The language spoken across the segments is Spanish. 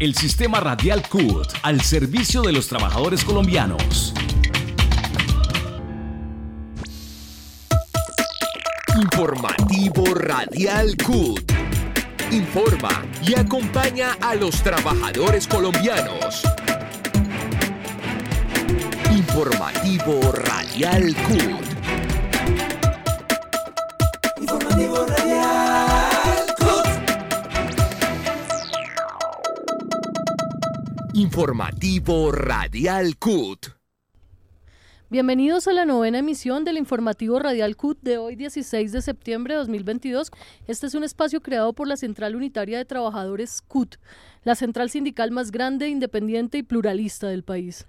el sistema radial CUT al servicio de los trabajadores colombianos. Informativo Radial CUT. Informa y acompaña a los trabajadores colombianos. Informativo Radial CUT. Informativo Radial CUT. Bienvenidos a la novena emisión del informativo Radial CUT de hoy 16 de septiembre de 2022. Este es un espacio creado por la Central Unitaria de Trabajadores CUT, la central sindical más grande, independiente y pluralista del país.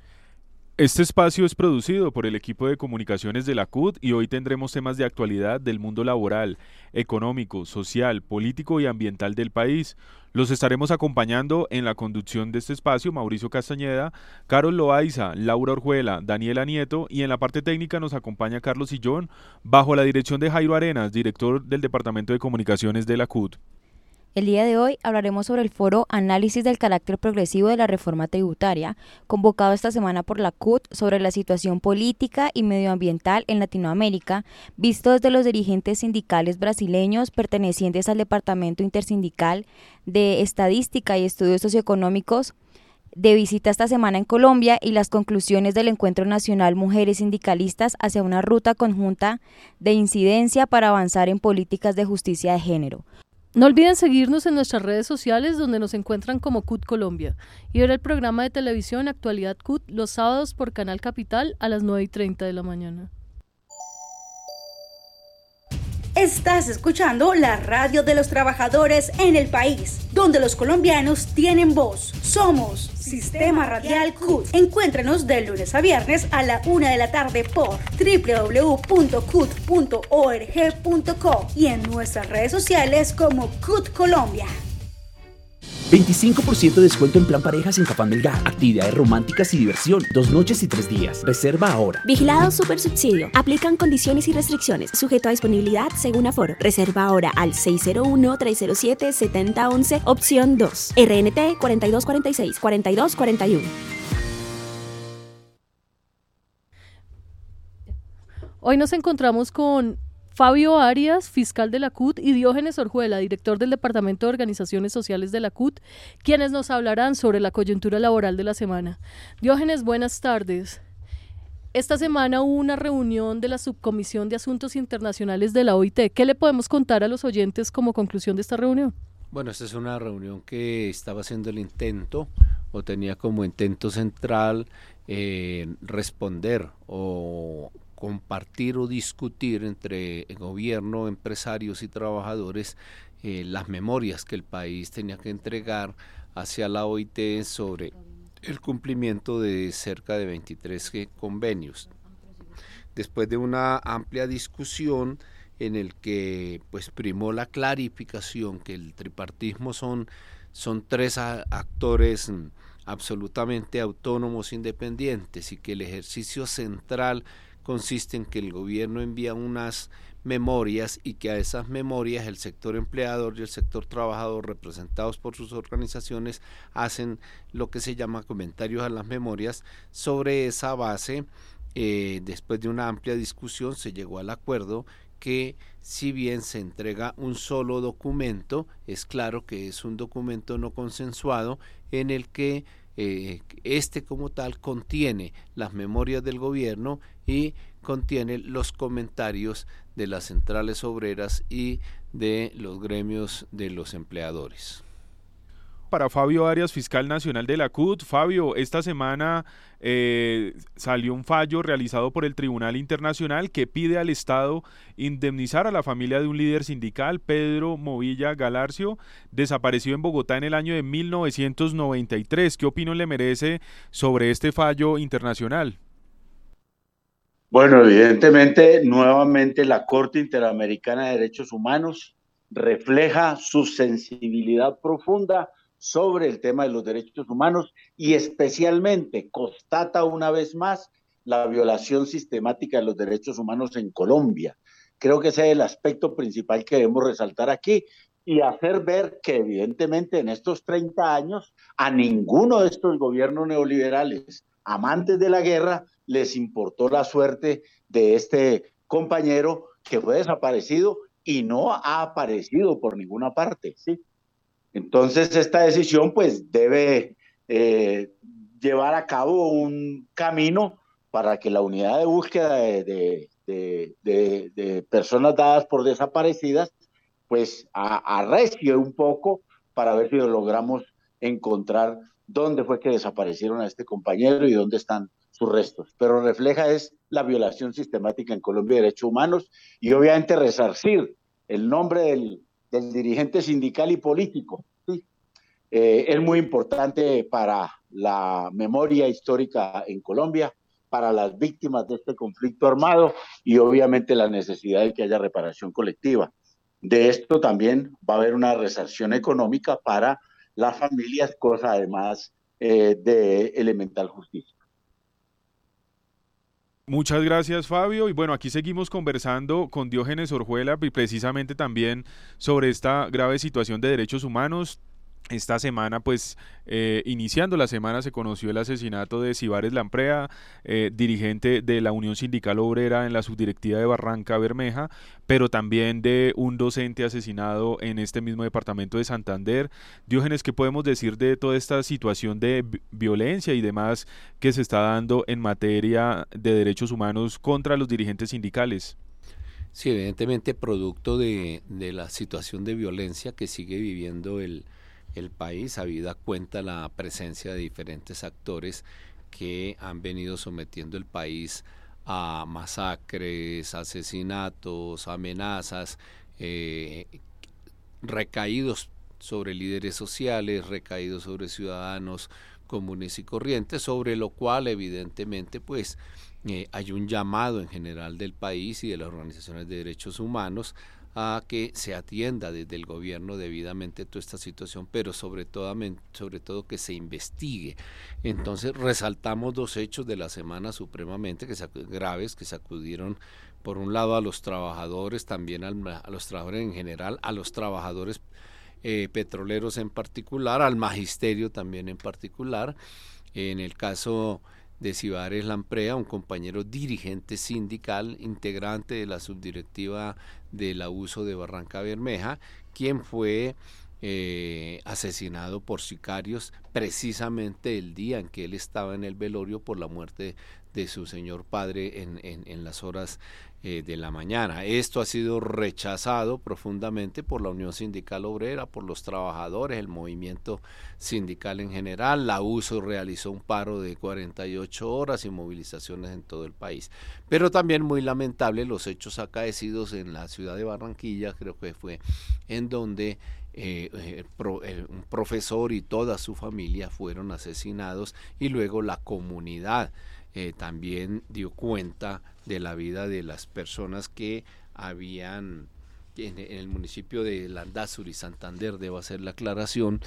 Este espacio es producido por el equipo de comunicaciones de la CUT y hoy tendremos temas de actualidad del mundo laboral, económico, social, político y ambiental del país. Los estaremos acompañando en la conducción de este espacio Mauricio Castañeda, Carol Loaiza, Laura Orjuela, Daniela Nieto y en la parte técnica nos acompaña Carlos Sillón bajo la dirección de Jairo Arenas, director del Departamento de Comunicaciones de la CUT. El día de hoy hablaremos sobre el foro Análisis del carácter progresivo de la reforma tributaria, convocado esta semana por la CUT sobre la situación política y medioambiental en Latinoamérica, visto desde los dirigentes sindicales brasileños pertenecientes al Departamento Intersindical de Estadística y Estudios Socioeconómicos de visita esta semana en Colombia y las conclusiones del Encuentro Nacional Mujeres Sindicalistas hacia una ruta conjunta de incidencia para avanzar en políticas de justicia de género. No olviden seguirnos en nuestras redes sociales donde nos encuentran como CUT Colombia y ver el programa de televisión Actualidad CUT los sábados por Canal Capital a las 9 y 30 de la mañana. Estás escuchando la radio de los trabajadores en el país, donde los colombianos tienen voz. Somos Sistema Radial CUT. Encuéntranos de lunes a viernes a la una de la tarde por www.cut.org.co y en nuestras redes sociales como CUT Colombia. 25% de descuento en plan parejas en Cafán Melgar. Actividades románticas y diversión. Dos noches y tres días. Reserva ahora. Vigilado Super Subsidio. Aplican condiciones y restricciones. Sujeto a disponibilidad según aforo. Reserva ahora al 601-307-7011, opción 2. RNT 4246-4241. Hoy nos encontramos con Fabio Arias, fiscal de la CUT, y Diógenes Orjuela, director del Departamento de Organizaciones Sociales de la CUT, quienes nos hablarán sobre la coyuntura laboral de la semana. Diógenes, buenas tardes. Esta semana hubo una reunión de la Subcomisión de Asuntos Internacionales de la OIT. ¿Qué le podemos contar a los oyentes como conclusión de esta reunión? Bueno, esta es una reunión que estaba haciendo el intento o tenía como intento central eh, responder o compartir o discutir entre gobierno, empresarios y trabajadores eh, las memorias que el país tenía que entregar hacia la OIT sobre el cumplimiento de cerca de 23 convenios. Después de una amplia discusión en el que pues primó la clarificación que el tripartismo son, son tres actores mm, absolutamente autónomos, independientes y que el ejercicio central consiste en que el gobierno envía unas memorias y que a esas memorias el sector empleador y el sector trabajador representados por sus organizaciones hacen lo que se llama comentarios a las memorias. Sobre esa base, eh, después de una amplia discusión, se llegó al acuerdo que si bien se entrega un solo documento, es claro que es un documento no consensuado en el que eh, este como tal contiene las memorias del gobierno y contiene los comentarios de las centrales obreras y de los gremios de los empleadores para Fabio Arias, fiscal nacional de la CUT. Fabio, esta semana eh, salió un fallo realizado por el Tribunal Internacional que pide al Estado indemnizar a la familia de un líder sindical, Pedro Movilla Galarcio, desaparecido en Bogotá en el año de 1993. ¿Qué opinión le merece sobre este fallo internacional? Bueno, evidentemente, nuevamente la Corte Interamericana de Derechos Humanos refleja su sensibilidad profunda sobre el tema de los derechos humanos y especialmente constata una vez más la violación sistemática de los derechos humanos en Colombia. Creo que ese es el aspecto principal que debemos resaltar aquí. y hacer ver que evidentemente en estos 30 años a ninguno de estos gobiernos neoliberales amantes de la guerra les importó la suerte de este compañero que fue desaparecido y no ha aparecido por ninguna parte, ¿sí? Entonces esta decisión pues debe eh, llevar a cabo un camino para que la unidad de búsqueda de, de, personas dadas por desaparecidas pues arrecie un poco para ver si logramos encontrar dónde fue que desaparecieron a este compañero y dónde están restos. Pero refleja es la violación sistemática en Colombia de derechos humanos y obviamente resarcir el nombre del, dirigente sindical y político. Eh, es muy importante para la memoria histórica en Colombia, para las víctimas de este conflicto armado y obviamente la necesidad de que haya reparación colectiva. De esto también va a haber una resarción económica para las familias, cosa además eh, de elemental justicia. Muchas gracias Fabio. Y bueno aquí seguimos conversando con Diógenes Orjuela y precisamente también sobre esta grave situación de derechos humanos esta semana, pues, eh, iniciando la semana, se conoció el asesinato de Cibares Lamprea, eh, dirigente de la Unión Sindical Obrera en la subdirectiva de Barranca Bermeja, pero también de un docente asesinado en este mismo departamento de Santander. Diógenes, ¿qué podemos decir de toda esta situación de violencia y demás que se está dando en materia de derechos humanos contra los dirigentes sindicales? Sí, evidentemente producto de, de la situación de violencia que sigue viviendo el, el país, habida cuenta la presencia de diferentes actores que han venido sometiendo el país a masacres, asesinatos, amenazas, eh, recaídos sobre líderes sociales, recaídos sobre ciudadanos comunes y corrientes, sobre lo cual evidentemente pues eh, hay un llamado en general del país y de las organizaciones de derechos humanos a que se atienda desde el gobierno debidamente toda esta situación, pero sobre todo, sobre todo que se investigue. Entonces resaltamos dos hechos de la semana supremamente que graves que sacudieron por un lado a los trabajadores, también a los trabajadores en general, a los trabajadores eh, petroleros en particular, al magisterio también en particular. En el caso de Cibares Lamprea, un compañero dirigente sindical, integrante de la subdirectiva del abuso de Barranca Bermeja, quien fue eh, asesinado por sicarios precisamente el día en que él estaba en el velorio por la muerte de su señor padre en, en las horas eh, de la mañana. Esto ha sido rechazado profundamente por la Unión Sindical Obrera, por los trabajadores, el movimiento sindical en general. La USO realizó un paro de 48 horas y movilizaciones en todo el país. Pero también muy lamentable los hechos acaecidos en la ciudad de Barranquilla, creo que fue en donde eh, eh, un profesor y toda su familia fueron asesinados y luego la comunidad eh, también dio cuenta de la vida de las personas que habían en, el municipio de Landazur y Santander, debo hacer la aclaración,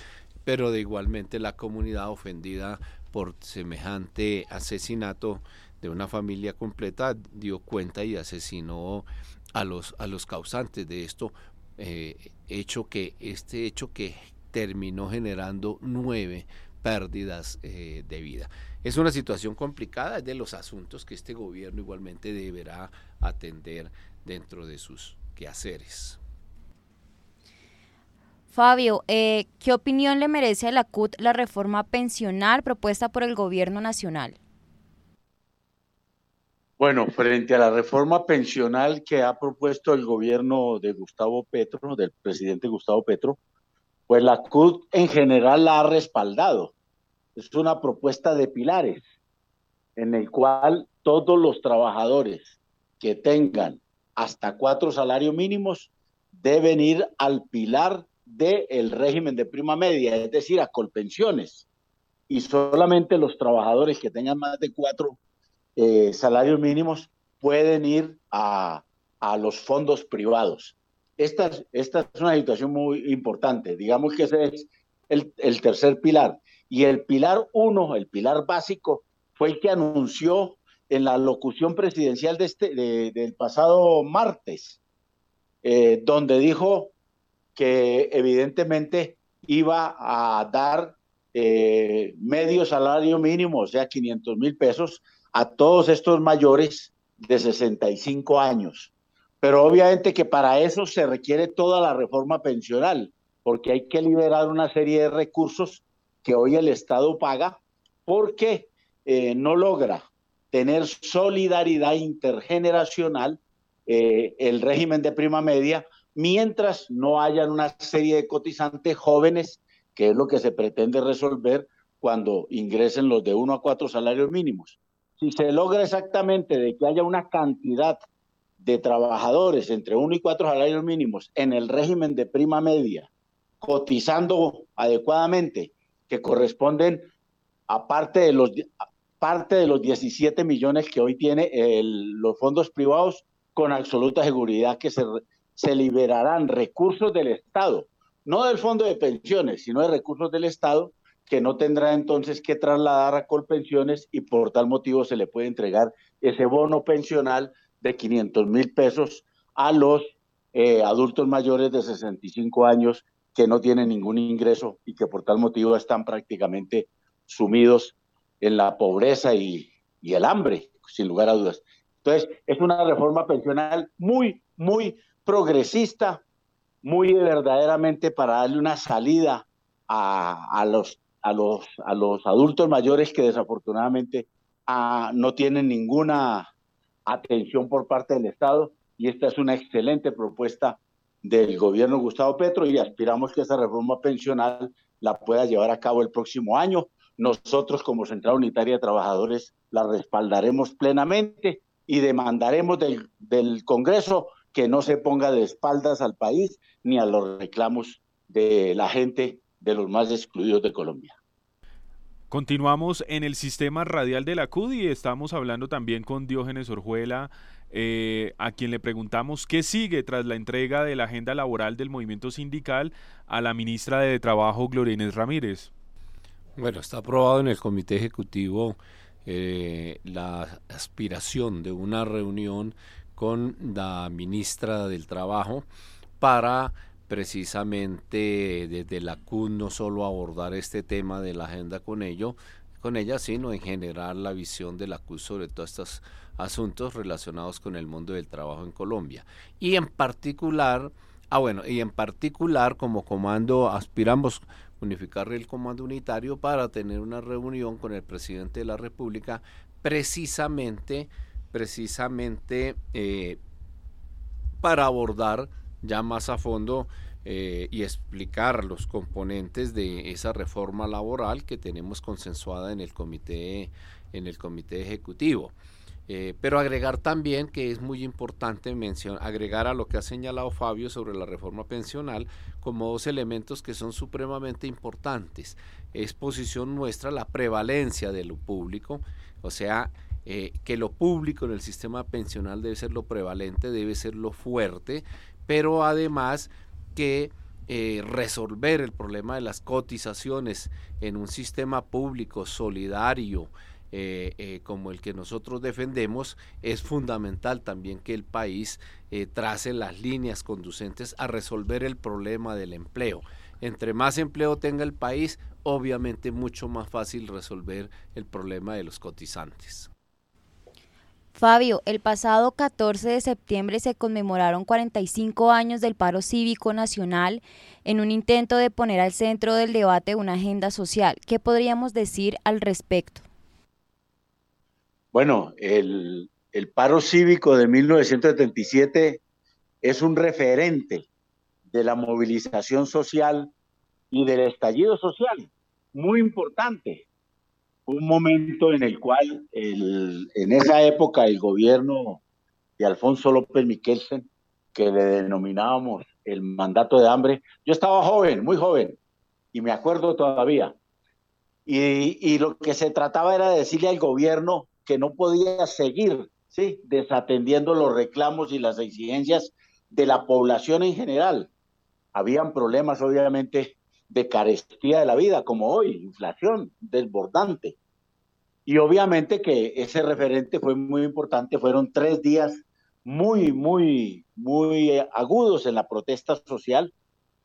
pero de igualmente la comunidad ofendida por semejante asesinato de una familia completa dio cuenta y asesinó a los, a los causantes de esto, eh, hecho que este hecho que terminó generando nueve pérdidas eh, de vida. Es una situación complicada, es de los asuntos que este gobierno igualmente deberá atender dentro de sus quehaceres. Fabio, eh, ¿qué opinión le merece a la CUT la reforma pensional propuesta por el gobierno nacional? Bueno, frente a la reforma pensional que ha propuesto el gobierno de Gustavo Petro, del presidente Gustavo Petro, pues la CUT en general la ha respaldado. Es una propuesta de pilares en el cual todos los trabajadores que tengan hasta cuatro salarios mínimos deben ir al pilar del régimen de prima media, es decir, a colpensiones. Y solamente los trabajadores que tengan más de cuatro eh, salarios mínimos pueden ir a, a los fondos privados. Esta, esta, es una situación muy importante. Digamos que ese es el tercer pilar. Y el pilar uno, el pilar básico, fue el que anunció en la locución presidencial de este, del pasado martes, eh, donde dijo que evidentemente iba a dar eh, medio salario mínimo, o sea, 500 mil pesos, a todos estos mayores de 65 años. Pero obviamente que para eso se requiere toda la reforma pensional, porque hay que liberar una serie de recursos que hoy el Estado paga porque eh, no logra tener solidaridad intergeneracional eh, el régimen de prima media, mientras no hayan una serie de cotizantes jóvenes, que es lo que se pretende resolver cuando ingresen los de uno a cuatro salarios mínimos. Si se logra exactamente de que haya una cantidad de trabajadores entre uno y cuatro salarios mínimos en el régimen de prima media, cotizando adecuadamente, corresponden a parte de los, parte de los 17 millones que hoy tiene los fondos privados, con absoluta seguridad que se, se liberarán recursos del Estado, no del fondo de pensiones, sino de recursos del Estado, que no tendrá entonces que trasladar a Colpensiones y por tal motivo se le puede entregar ese bono pensional de 500 mil pesos a los eh, adultos mayores de 65 años que no tienen ningún ingreso y que por tal motivo están prácticamente sumidos en la pobreza y, el hambre, sin lugar a dudas. Entonces, es una reforma pensional muy, muy progresista, muy verdaderamente para darle una salida a, a, los, a, los, a los adultos mayores que desafortunadamente ah, no tienen ninguna atención por parte del Estado. Y esta es una excelente propuesta del gobierno Gustavo Petro y aspiramos que esa reforma pensional la pueda llevar a cabo el próximo año. Nosotros como Central Unitaria de Trabajadores la respaldaremos plenamente y demandaremos del, del Congreso que no se ponga de espaldas al país ni a los reclamos de la gente de los más excluidos de Colombia. Continuamos en el sistema radial de la CUD y estamos hablando también con Diógenes Orjuela, eh, a quien le preguntamos qué sigue tras la entrega de la agenda laboral del movimiento sindical a la ministra de Trabajo, Gloria Ramírez. Bueno, está aprobado en el Comité Ejecutivo eh, la aspiración de una reunión con la ministra del Trabajo para precisamente desde la CUN no solo abordar este tema de la agenda con ello, con ella, sino en general la visión de la CUN sobre todos estos asuntos relacionados con el mundo del trabajo en Colombia. Y en particular, ah bueno, y en particular como comando aspiramos unificar el comando unitario para tener una reunión con el presidente de la República precisamente, precisamente eh, para abordar ya más a fondo eh, y explicar los componentes de esa reforma laboral que tenemos consensuada en el comité, en el comité ejecutivo. Eh, pero agregar también que es muy importante mencionar, agregar a lo que ha señalado Fabio sobre la reforma pensional como dos elementos que son supremamente importantes. Es posición nuestra la prevalencia de lo público, o sea, eh, que lo público en el sistema pensional debe ser lo prevalente, debe ser lo fuerte, pero además que eh, resolver el problema de las cotizaciones en un sistema público solidario eh, eh, como el que nosotros defendemos, es fundamental también que el país trace las líneas conducentes a resolver el problema del empleo. Entre más empleo tenga el país, obviamente mucho más fácil resolver el problema de los cotizantes. Fabio, el pasado 14 de septiembre se conmemoraron 45 años del paro cívico nacional en un intento de poner al centro del debate una agenda social. ¿Qué podríamos decir al respecto? Bueno, el, el paro cívico de 1977 es un referente de la movilización social y del estallido social, muy importante un momento en el cual en esa época el gobierno de Alfonso López Miquelsen, que le denominábamos el mandato de hambre, yo estaba joven, muy joven, y me acuerdo todavía. Y, y lo que se trataba era de decirle al gobierno que no podía seguir ¿sí? desatendiendo los reclamos y las exigencias de la población en general. Habían problemas, obviamente, de carestía de la vida, como hoy, inflación desbordante. Y obviamente que ese referente fue muy importante, fueron tres días muy, muy, muy agudos en la protesta social,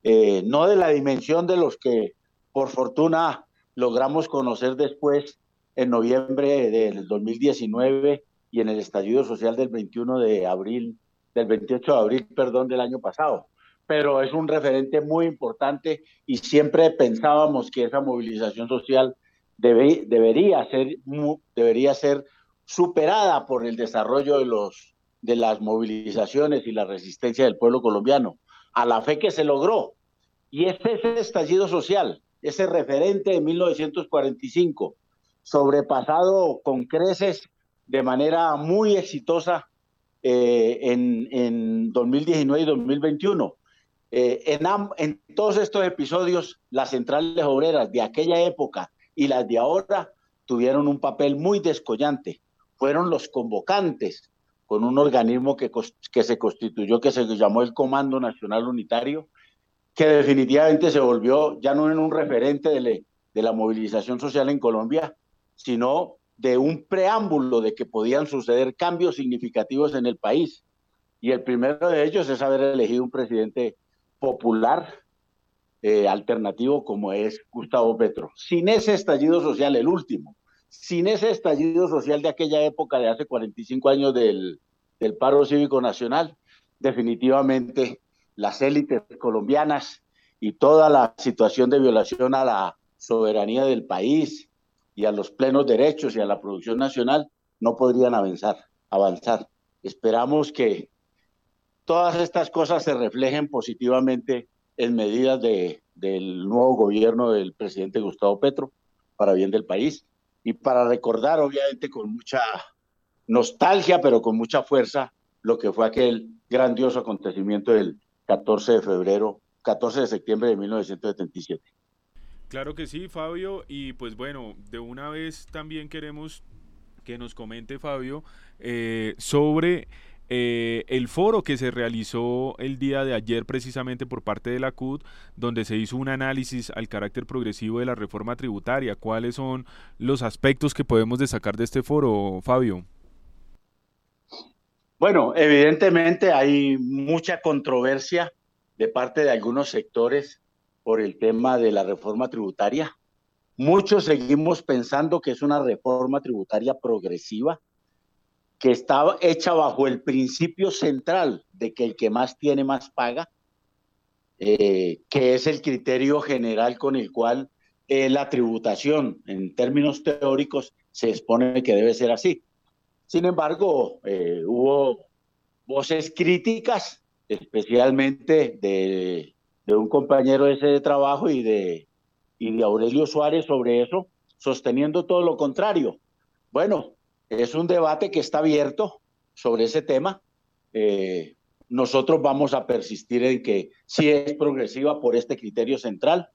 eh, no de la dimensión de los que por fortuna logramos conocer después en noviembre del 2019 y en el estallido social del 21 de abril, del 28 de abril, perdón, del año pasado. Pero es un referente muy importante y siempre pensábamos que esa movilización social debería, ser, debería ser superada por el desarrollo de, los, de las movilizaciones y la resistencia del pueblo colombiano, a la fe que se logró. Y ese es el estallido social, ese referente de 1945, sobrepasado con creces de manera muy exitosa eh, en, en, 2019 y 2021. Eh, en, todos estos episodios, las centrales obreras de aquella época y las de ahora tuvieron un papel muy descollante. Fueron los convocantes con un organismo que, que se constituyó, que se llamó el Comando Nacional Unitario, que definitivamente se volvió ya no en un referente de, de la movilización social en Colombia, sino de un preámbulo de que podían suceder cambios significativos en el país. Y el primero de ellos es haber elegido un presidente popular, eh, alternativo como es Gustavo Petro. Sin ese estallido social, el último, sin ese estallido social de aquella época de hace 45 años del, del paro cívico nacional, definitivamente las élites colombianas y toda la situación de violación a la soberanía del país, y a los plenos derechos y a la producción nacional no podrían avanzar. avanzar. Esperamos que todas estas cosas se reflejen positivamente en medidas de, del nuevo gobierno del presidente Gustavo Petro para bien del país y para recordar obviamente con mucha nostalgia pero con mucha fuerza lo que fue aquel grandioso acontecimiento del 14 de febrero, 14 de septiembre de 1977. Claro que sí, Fabio. Y pues bueno, de una vez también queremos que nos comente Fabio eh, sobre eh, el foro que se realizó el día de ayer precisamente por parte de la CUT, donde se hizo un análisis al carácter progresivo de la reforma tributaria. ¿Cuáles son los aspectos que podemos destacar de este foro, Fabio? Bueno, evidentemente hay mucha controversia de parte de algunos sectores por el tema de la reforma tributaria. Muchos seguimos pensando que es una reforma tributaria progresiva, que está hecha bajo el principio central de que el que más tiene más paga, eh, que es el criterio general con el cual eh, la tributación en términos teóricos se expone que debe ser así. Sin embargo, eh, hubo voces críticas, especialmente de un compañero ese de trabajo y de, y de Aurelio Suárez sobre eso, sosteniendo todo lo contrario. Bueno, es un debate que está abierto sobre ese tema. Eh, nosotros vamos a persistir en que sí es progresiva por este criterio central.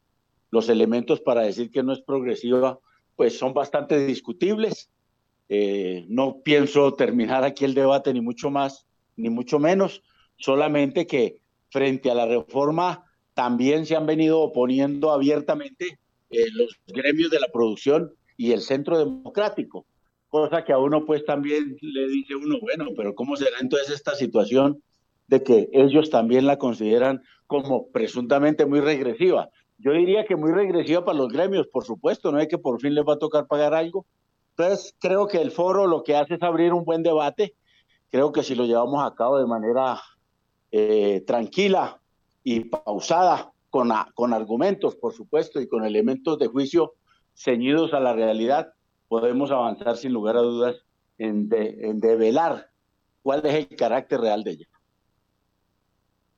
Los elementos para decir que no es progresiva, pues son bastante discutibles. Eh, no pienso terminar aquí el debate, ni mucho más, ni mucho menos, solamente que frente a la reforma también se han venido oponiendo abiertamente eh, los gremios de la producción y el centro democrático, cosa que a uno pues también le dice uno, bueno, pero ¿cómo será entonces esta situación de que ellos también la consideran como presuntamente muy regresiva? Yo diría que muy regresiva para los gremios, por supuesto, no es que por fin les va a tocar pagar algo. Entonces, creo que el foro lo que hace es abrir un buen debate. Creo que si lo llevamos a cabo de manera eh, tranquila, y pausada, con, con argumentos, por supuesto, y con elementos de juicio ceñidos a la realidad, podemos avanzar sin lugar a dudas en, en develar cuál es el carácter real de ella.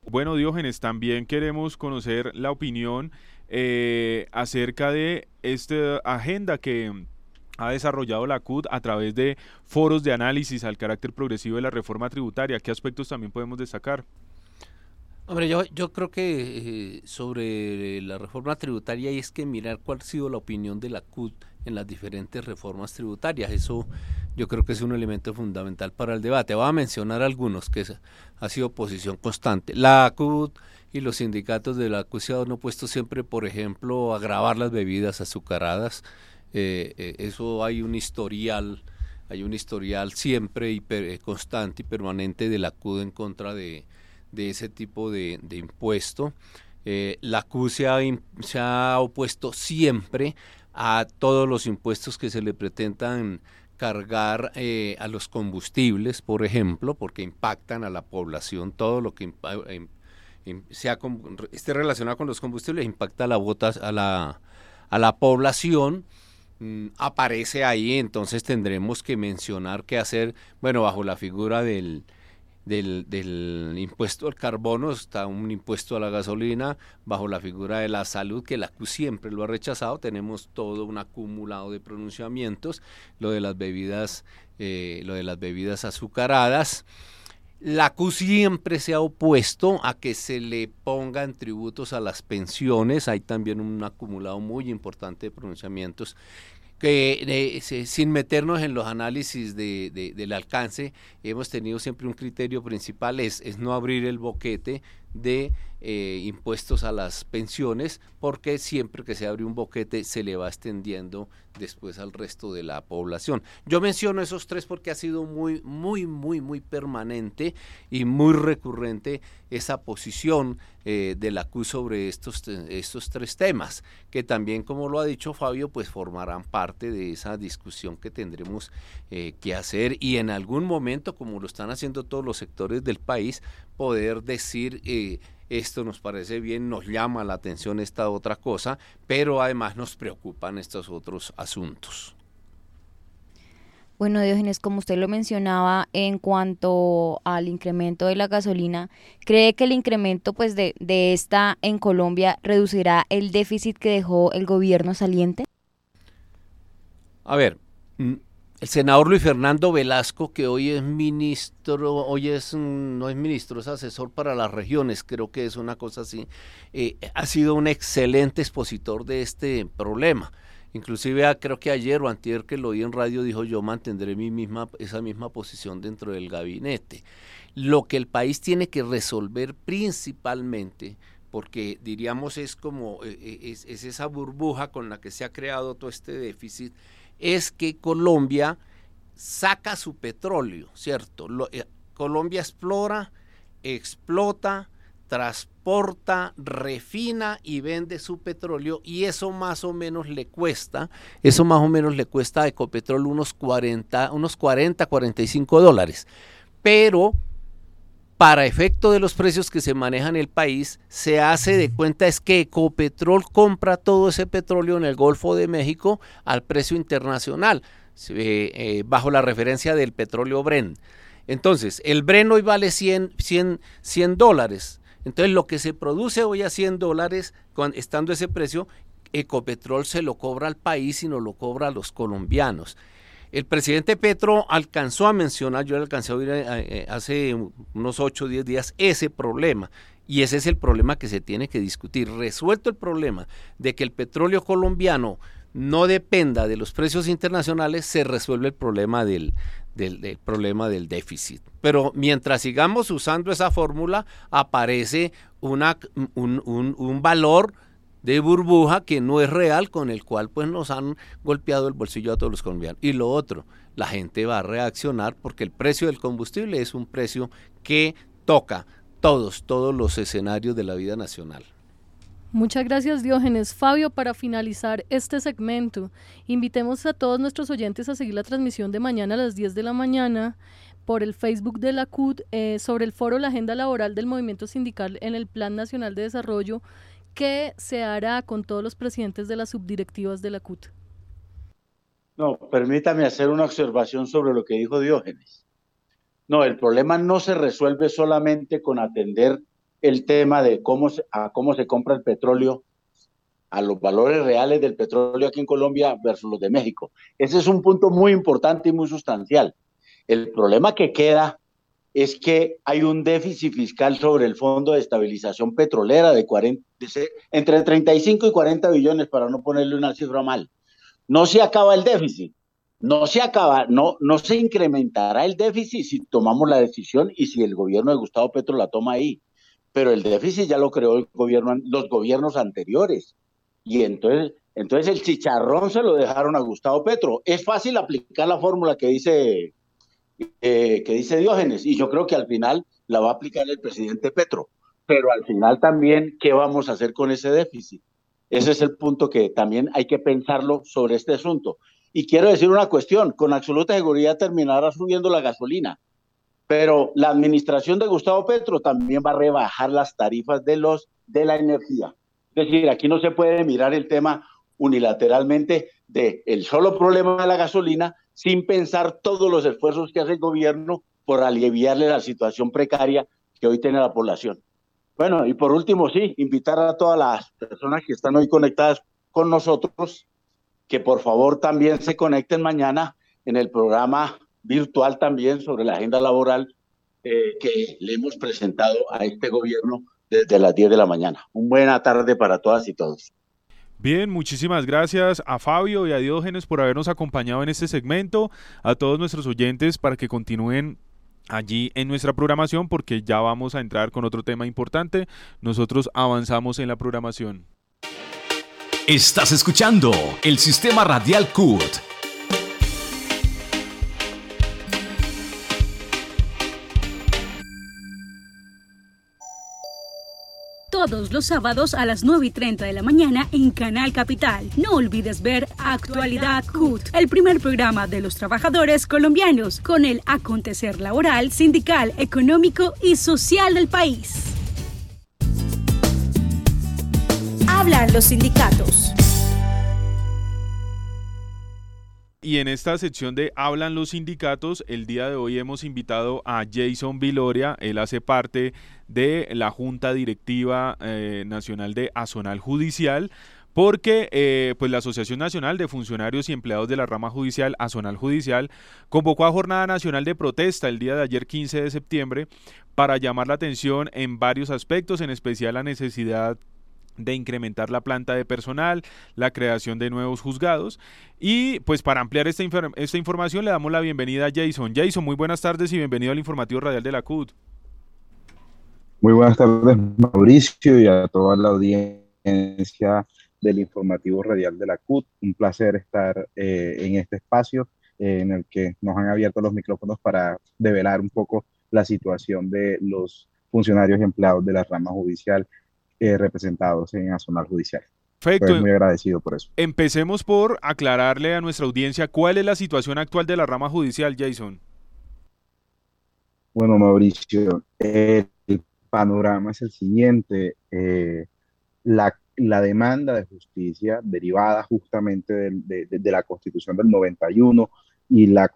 Bueno, Diógenes, también queremos conocer la opinión eh, acerca de esta agenda que ha desarrollado la CUT a través de foros de análisis al carácter progresivo de la reforma tributaria. ¿Qué aspectos también podemos destacar? Hombre, yo, yo creo que eh, sobre la reforma tributaria hay es que mirar cuál ha sido la opinión de la CUT en las diferentes reformas tributarias. Eso yo creo que es un elemento fundamental para el debate. Voy a mencionar algunos que ha sido posición constante. La CUT y los sindicatos de la CUT se han opuesto siempre, por ejemplo, a grabar las bebidas azucaradas. Eh, eh, eso hay un historial, hay un historial siempre y constante y permanente de la CUT en contra de de ese tipo de, impuesto. Eh, la CU se ha, opuesto siempre a todos los impuestos que se le pretendan cargar eh, a los combustibles, por ejemplo, porque impactan a la población, todo lo que sea, esté relacionado con los combustibles impacta a la, botas, a la, a la población Mm, aparece ahí, entonces tendremos que mencionar qué hacer, bueno, bajo la figura del, del, impuesto al carbono, está un impuesto a la gasolina, bajo la figura de la salud, que la CU siempre lo ha rechazado, tenemos todo un acumulado de pronunciamientos, lo de las bebidas, eh, lo de las bebidas azucaradas. La CU siempre se ha opuesto a que se le pongan tributos a las pensiones. Hay también un acumulado muy importante de pronunciamientos que sin meternos en los análisis de, del alcance, hemos tenido siempre un criterio principal, es, es no abrir el boquete de eh, impuestos a las pensiones, porque siempre que se abre un boquete se le va extendiendo después al resto de la población. Yo menciono esos tres porque ha sido muy, muy, muy, muy permanente y muy recurrente esa posición eh, de la CU sobre estos, estos tres temas, que también, como lo ha dicho Fabio, pues formarán parte de esa discusión que tendremos eh, que hacer y en algún momento, como lo están haciendo todos los sectores del país, poder decir esto nos parece bien, nos llama la atención esta otra cosa, pero además nos preocupan estos otros asuntos. Bueno, Diógenes, como usted lo mencionaba en cuanto al incremento de la gasolina, ¿cree que el incremento pues de, de esta en Colombia reducirá el déficit que dejó el gobierno saliente? A ver, el senador Luis Fernando Velasco, que hoy es ministro, hoy es no es ministro, es asesor para las regiones, creo que es una cosa así, eh, ha sido un excelente expositor de este problema. Inclusive ah, creo que ayer o antier que lo oí en radio dijo yo mantendré mi misma, esa misma posición dentro del gabinete. Lo que el país tiene que resolver principalmente, porque diríamos es como eh, eh, es esa burbuja con la que se ha creado todo este déficit, es que Colombia saca su petróleo, ¿cierto? Eh, Colombia explora, explota, transporta, refina y vende su petróleo y eso más o menos le cuesta, eso más o menos le cuesta a Ecopetrol unos 40, unos 40, 45 dólares. Pero para efecto de los precios que se manejan en el país, se hace de cuenta es que Ecopetrol compra todo ese petróleo en el Golfo de México al precio internacional, eh, eh, bajo la referencia del petróleo Bren. Entonces, el Bren hoy vale 100, 100, 100 dólares. Entonces, lo que se produce hoy a 100 dólares, estando ese precio, Ecopetrol se lo cobra al país y no lo cobra a los colombianos. El presidente Petro alcanzó a mencionar, yo le alcancé a oír eh, eh, hace unos 8 o 10 días ese problema. Y ese es el problema que se tiene que discutir. Resuelto el problema de que el petróleo colombiano no dependa de los precios internacionales, se resuelve el problema del, del, problema del déficit. Pero mientras sigamos usando esa fórmula, aparece un, un, un valor de burbuja que no es real, con el cual pues nos han golpeado el bolsillo a todos los colombianos. Y lo otro, la gente va a reaccionar porque el precio del combustible es un precio que toca todos, todos los escenarios de la vida nacional. Muchas gracias Diógenes. Fabio, para finalizar este segmento, invitemos a todos nuestros oyentes a seguir la transmisión de mañana a las 10 de la mañana por el Facebook de la CUT eh, sobre el foro La Agenda Laboral del Movimiento Sindical en el Plan Nacional de Desarrollo ¿qué se hará con todos los presidentes de las subdirectivas de la CUT? No, permítame hacer una observación sobre lo que dijo Diógenes. No, el problema no se resuelve solamente con atender el tema de cómo se, compra el petróleo, a los valores reales del petróleo aquí en Colombia versus los de México. Ese es un punto muy importante y muy sustancial. El problema que queda es que hay un déficit fiscal sobre el Fondo de Estabilización Petrolera de, 40, entre 35 y 40 billones, para no ponerle una cifra mal. No se acaba el déficit, no se acaba, no, no se incrementará el déficit si tomamos la decisión y si el gobierno de Gustavo Petro la toma ahí. Pero el déficit ya lo creó el gobierno, los gobiernos anteriores. Y entonces, entonces el chicharrón se lo dejaron a Gustavo Petro. Es fácil aplicar la fórmula que dice eh, que dice Diógenes, y yo creo que al final la va a aplicar el presidente Petro, pero al final también, ¿qué vamos a hacer con ese déficit? Ese es el punto que también hay que pensarlo sobre este asunto. Y quiero decir una cuestión, con absoluta seguridad terminará subiendo la gasolina, pero la administración de Gustavo Petro también va a rebajar las tarifas de los de la energía. Es decir, aquí no se puede mirar el tema unilateralmente de el solo problema de la gasolina sin pensar todos los esfuerzos que hace el gobierno por aliviarle la situación precaria que hoy tiene la población. Bueno, y por último, sí, invitar a todas las personas que están hoy conectadas con nosotros que por favor también se conecten mañana en el programa virtual también sobre la agenda laboral eh, que le hemos presentado a este gobierno desde las 10 de la mañana. Un buena tarde para todas y todos. Bien, muchísimas gracias a Fabio y a Diógenes por habernos acompañado en este segmento, a todos nuestros oyentes para que continúen allí en nuestra programación porque ya vamos a entrar con otro tema importante. Nosotros avanzamos en la programación. Estás escuchando el sistema radial CUT todos los sábados a las 9 y 30 de la mañana en Canal Capital. No olvides ver Actualidad CUT, el primer programa de los trabajadores colombianos con el acontecer laboral, sindical, económico y social del país. Hablan los sindicatos. Y en esta sección de Hablan los sindicatos, el día de hoy hemos invitado a Jason Viloria. Él hace parte de la Junta Directiva eh, Nacional de Azonal Judicial porque eh, pues la Asociación Nacional de Funcionarios y Empleados de la Rama Judicial, Azonal Judicial, convocó a Jornada Nacional de Protesta el día de ayer 15 de septiembre para llamar la atención en varios aspectos, en especial la necesidad de incrementar la planta de personal, la creación de nuevos juzgados. Y pues para ampliar esta, esta información le damos la bienvenida a Jason. Jason, muy buenas tardes y bienvenido al informativo radial de la CUT. Muy buenas tardes, Mauricio, y a toda la audiencia del informativo radial de la CUT. Un placer estar eh, en este espacio eh, en el que nos han abierto los micrófonos para develar un poco la situación de los funcionarios y empleados de la rama judicial eh, representados en Azonal Judicial. Perfecto. muy agradecido por eso. Empecemos por aclararle a nuestra audiencia cuál es la situación actual de la rama judicial, Jason. Bueno, Mauricio, el panorama es el siguiente. Eh, la, demanda de justicia derivada justamente de, de, la Constitución del 91 y la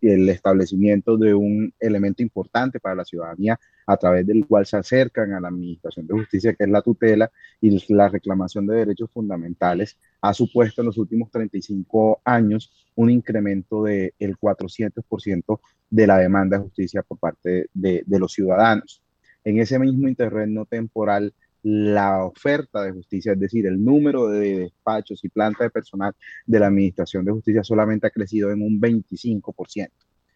el establecimiento de un elemento importante para la ciudadanía a través del cual se acercan a la Administración de Justicia, que es la tutela y la reclamación de derechos fundamentales, ha supuesto en los últimos 35 años un incremento del 400% de la demanda de justicia por parte de, de los ciudadanos. En ese mismo interreno temporal, la oferta de justicia, es decir, el número de despachos y planta de personal de la Administración de Justicia solamente ha crecido en un 25%.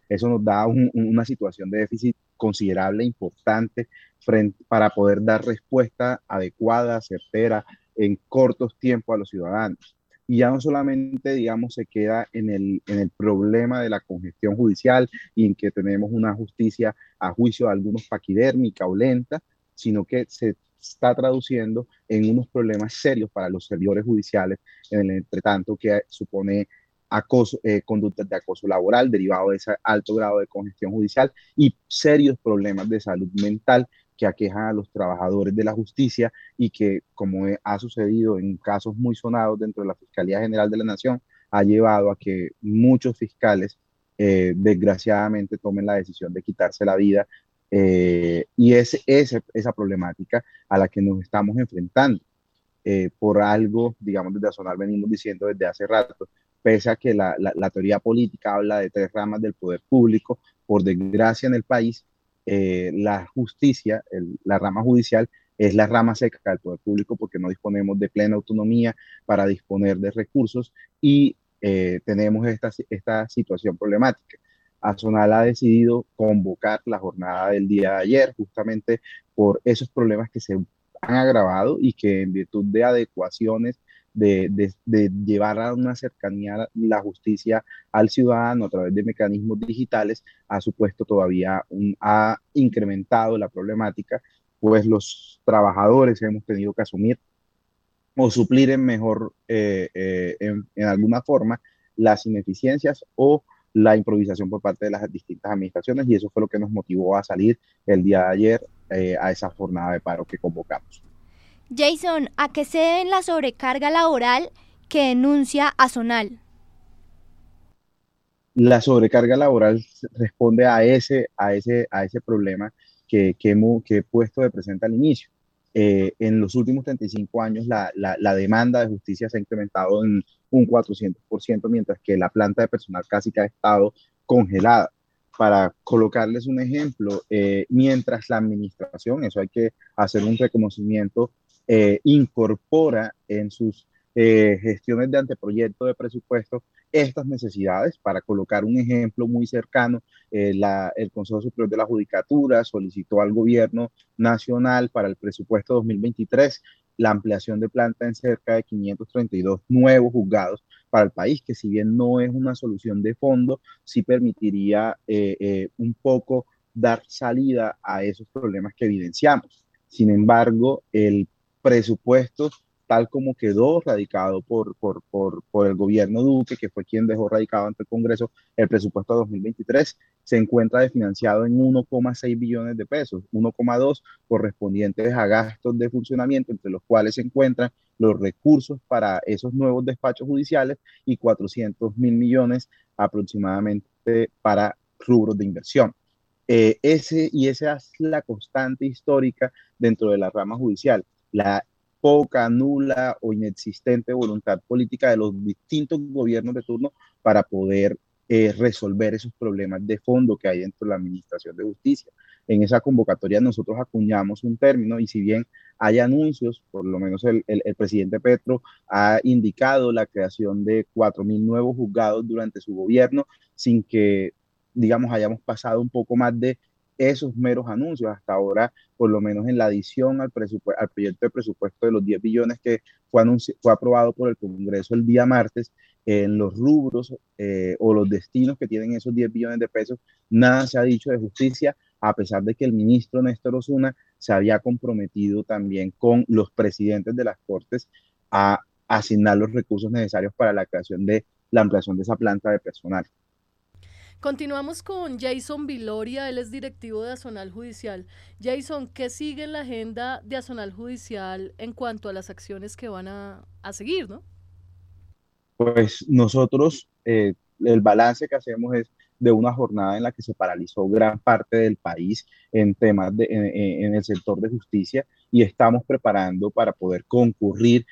Eso nos da una situación de déficit considerable, importante, frente, para poder dar respuesta adecuada, certera, en cortos tiempos a los ciudadanos. Y ya no solamente, digamos, se queda en el, en el problema de la congestión judicial y en que tenemos una justicia a juicio de algunos paquidérmica o lenta, sino que se está traduciendo en unos problemas serios para los servidores judiciales, en el entretanto que supone acoso, eh, conductas de acoso laboral derivado de ese alto grado de congestión judicial y serios problemas de salud mental que aquejan a los trabajadores de la justicia y que, como ha sucedido en casos muy sonados dentro de la Fiscalía General de la Nación, ha llevado a que muchos fiscales eh, desgraciadamente tomen la decisión de quitarse la vida eh, y es, esa problemática a la que nos estamos enfrentando. Eh, por algo, digamos, desde Azonal venimos diciendo desde hace rato, pese a que la, teoría política habla de tres ramas del poder público, por desgracia en el país, eh, la justicia, la rama judicial, es la rama seca del poder público porque no disponemos de plena autonomía para disponer de recursos y tenemos esta, esta situación problemática. Azonal ha decidido convocar la jornada del día de ayer justamente por esos problemas que se han agravado y que en virtud de adecuaciones de, llevar a una cercanía la justicia al ciudadano a través de mecanismos digitales ha supuesto todavía ha incrementado la problemática pues los trabajadores hemos tenido que asumir o suplir en mejor, eh, eh, en, en, alguna forma, las ineficiencias o la improvisación por parte de las distintas administraciones y eso fue lo que nos motivó a salir el día de ayer eh, a esa jornada de paro que convocamos. Jason, ¿a qué se debe la sobrecarga laboral que denuncia Azonal? La sobrecarga laboral responde a ese, a ese, a ese problema que, he puesto de presente al inicio. Eh, en los últimos 35 años la, demanda de justicia se ha incrementado en un 400%, mientras que la planta de personal casi que ha estado congelada. Para colocarles un ejemplo, eh, mientras la administración, eso hay que hacer un reconocimiento, eh, incorpora en sus eh, gestiones de anteproyecto de presupuesto estas necesidades. Para colocar un ejemplo muy cercano, eh, el Consejo Superior de la Judicatura solicitó al gobierno nacional para el presupuesto 2023 la ampliación de planta en cerca de 532 nuevos juzgados para el país, que si bien no es una solución de fondo, sí permitiría eh, eh, un poco dar salida a esos problemas que evidenciamos. Sin embargo, el presupuesto tal como quedó radicado por, por, por, por, el gobierno Duque, que fue quien dejó radicado ante el Congreso el presupuesto 2023, se encuentra desfinanciado en 1,6 billones de pesos, 1,2 correspondientes a gastos de funcionamiento, entre los cuales se encuentran los recursos para esos nuevos despachos judiciales y 400 mil millones aproximadamente para rubros de inversión. Eh, ese, y esa es la constante histórica dentro de la rama judicial. La poca, nula o inexistente voluntad política de los distintos gobiernos de turno para poder eh, resolver esos problemas de fondo que hay dentro de la Administración de Justicia. En esa convocatoria nosotros acuñamos un término y si bien hay anuncios, por lo menos el, el, el presidente Petro ha indicado la creación de 4.000 nuevos juzgados durante su gobierno sin que, digamos, hayamos pasado un poco más de esos meros anuncios. Hasta ahora, por lo menos en la adición al, al proyecto de presupuesto de los 10 billones que fue, fue aprobado por el Congreso el día martes, en los rubros eh, o los destinos que tienen esos 10 billones de pesos, nada se ha dicho de justicia, a pesar de que el ministro Néstor Osuna se había comprometido también con los presidentes de las Cortes a asignar los recursos necesarios para la creación de la ampliación de esa planta de personal. Continuamos con Jason Viloria, él es directivo de Azonal Judicial. Jason, ¿qué sigue en la agenda de Azonal Judicial en cuanto a las acciones que van a, a seguir, no? Pues nosotros, eh, el balance que hacemos es de una jornada en la que se paralizó gran parte del país en temas de, en, en el sector de justicia y estamos preparando para poder concurrir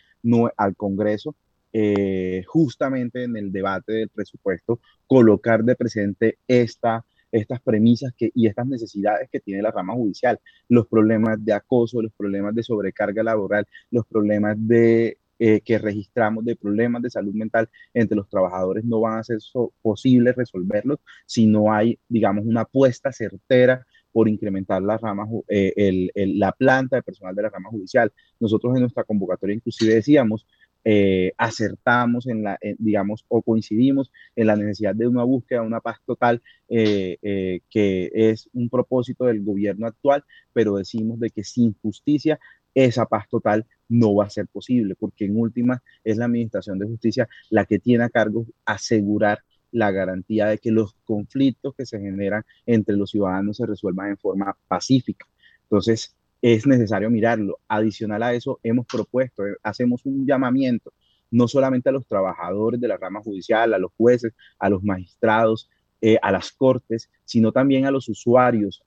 al Congreso eh, justamente en el debate del presupuesto, colocar de presente esta, estas premisas que, y estas necesidades que tiene la rama judicial, los problemas de acoso, los problemas de sobrecarga laboral, los problemas de eh, que registramos de problemas de salud mental entre los trabajadores no van a ser so posibles resolverlos si no hay, digamos, una apuesta certera por incrementar la rama, eh, la planta de personal de la rama judicial. Nosotros en nuestra convocatoria inclusive decíamos, eh, acertamos en la, eh, digamos, o coincidimos en la necesidad de una búsqueda, una paz total, eh, que es un propósito del gobierno actual, pero decimos de que sin justicia esa paz total no va a ser posible, porque en última es la Administración de Justicia la que tiene a cargo asegurar la garantía de que los conflictos que se generan entre los ciudadanos se resuelvan en forma pacífica. Entonces, es necesario mirarlo. Adicional a eso, hemos propuesto, eh, hacemos un llamamiento no solamente a los trabajadores de la rama judicial, a los jueces, a los magistrados, eh, a las cortes, sino también a los usuarios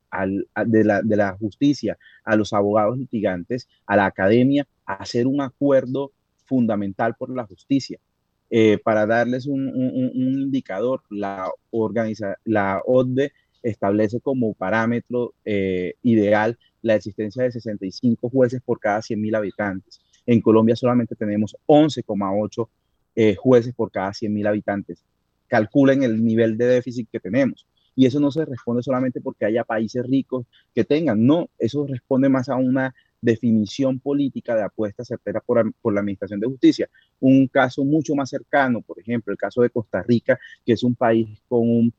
de, la, justicia, a los abogados litigantes, a la academia, a hacer un acuerdo fundamental por la justicia. Eh, para darles un, un, un indicador, la, organiza, la ODE establece como parámetro eh, ideal la existencia de 65 jueces por cada 100.000 habitantes. En Colombia solamente tenemos 11,8 eh, jueces por cada 100.000 habitantes. Calculen el nivel de déficit que tenemos. Y eso no se responde solamente porque haya países ricos que tengan, no, eso responde más a una definición política de apuesta certera por, por, la Administración de Justicia. Un caso mucho más cercano, por ejemplo, el caso de Costa Rica, que es un país con un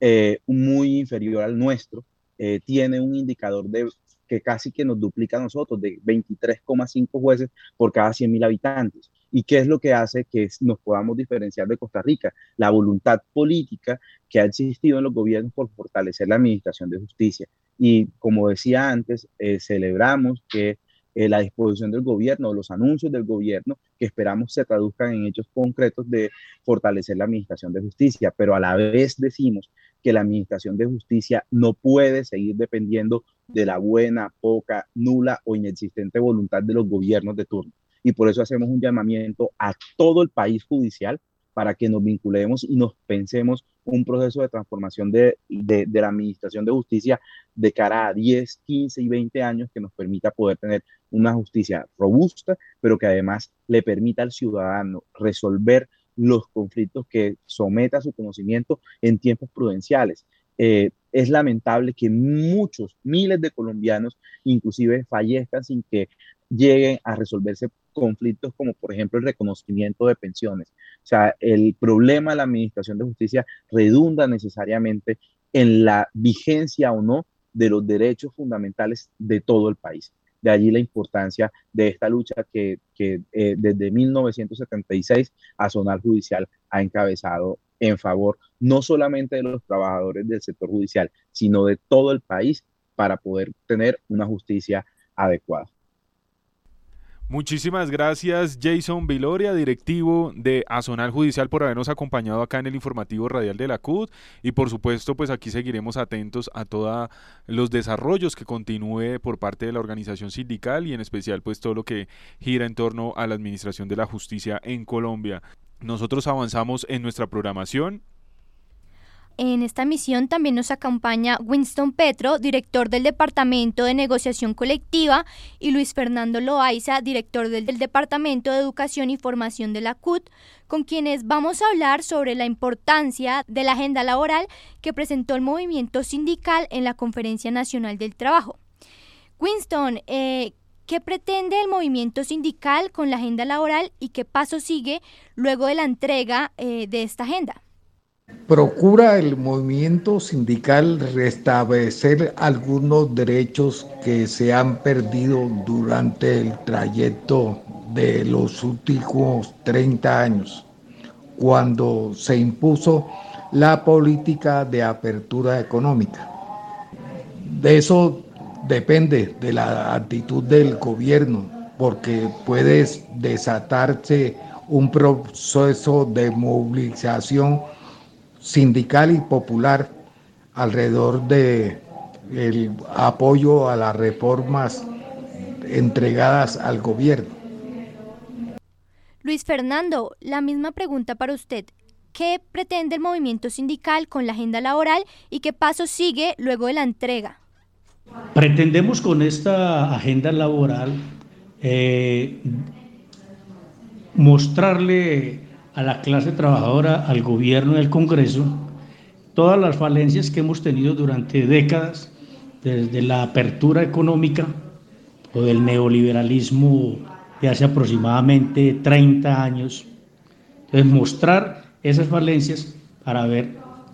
eh, muy inferior al nuestro, eh, tiene un indicador de que casi que nos duplica a nosotros, de 23,5 jueces por cada 100.000 habitantes. ¿Y qué es lo que hace que nos podamos diferenciar de Costa Rica? La voluntad política que ha existido en los gobiernos por fortalecer la administración de justicia. Y como decía antes, eh, celebramos que la disposición del gobierno, los anuncios del gobierno, que esperamos se traduzcan en hechos concretos de fortalecer la administración de justicia, pero a la vez decimos que la administración de justicia no puede seguir dependiendo de la buena, poca, nula o inexistente voluntad de los gobiernos de turno. Y por eso hacemos un llamamiento a todo el país judicial para que nos vinculemos y nos pensemos un proceso de transformación de, la administración de justicia de cara a 10, 15 y 20 años que nos permita poder tener una justicia robusta, pero que además le permita al ciudadano resolver los conflictos que someta a su conocimiento en tiempos prudenciales. Eh, es lamentable que muchos, miles de colombianos inclusive fallezcan sin que lleguen a resolverse conflictos como por ejemplo el reconocimiento de pensiones. O sea, el problema de la administración de justicia redunda necesariamente en la vigencia o no de los derechos fundamentales de todo el país. De allí la importancia de esta lucha que, eh, desde 1976 Sonar Judicial ha encabezado en favor no solamente de los trabajadores del sector judicial, sino de todo el país para poder tener una justicia adecuada. Muchísimas gracias Jason Viloria, directivo de Azonal Judicial, por habernos acompañado acá en el informativo radial de la CUD y por supuesto pues aquí seguiremos atentos a todos los desarrollos que continúe por parte de la organización sindical y en especial pues todo lo que gira en torno a la administración de la justicia en Colombia. Nosotros avanzamos en nuestra programación en esta misión también nos acompaña Winston Petro, director del Departamento de Negociación Colectiva, y Luis Fernando Loaiza, director del, Departamento de Educación y Formación de la CUT, con quienes vamos a hablar sobre la importancia de la agenda laboral que presentó el movimiento sindical en la Conferencia Nacional del Trabajo. Winston, eh, ¿Qué pretende el movimiento sindical con la agenda laboral y qué paso sigue luego de la entrega eh, de esta agenda? Procura el movimiento sindical restablecer algunos derechos que se han perdido durante el trayecto de los últimos 30 años, cuando se impuso la política de apertura económica. De eso depende de la actitud del gobierno, porque puede desatarse un proceso de movilización sindical y popular alrededor de el apoyo a las reformas entregadas al gobierno. Luis Fernando, la misma pregunta para usted. ¿Qué pretende el movimiento sindical con la agenda laboral y qué paso sigue luego de la entrega? Pretendemos con esta agenda laboral eh, mostrarle a la clase trabajadora, al gobierno y al Congreso, todas las falencias que hemos tenido durante décadas, desde la apertura económica o del neoliberalismo de hace aproximadamente 30 años. Entonces, mostrar esas falencias para ver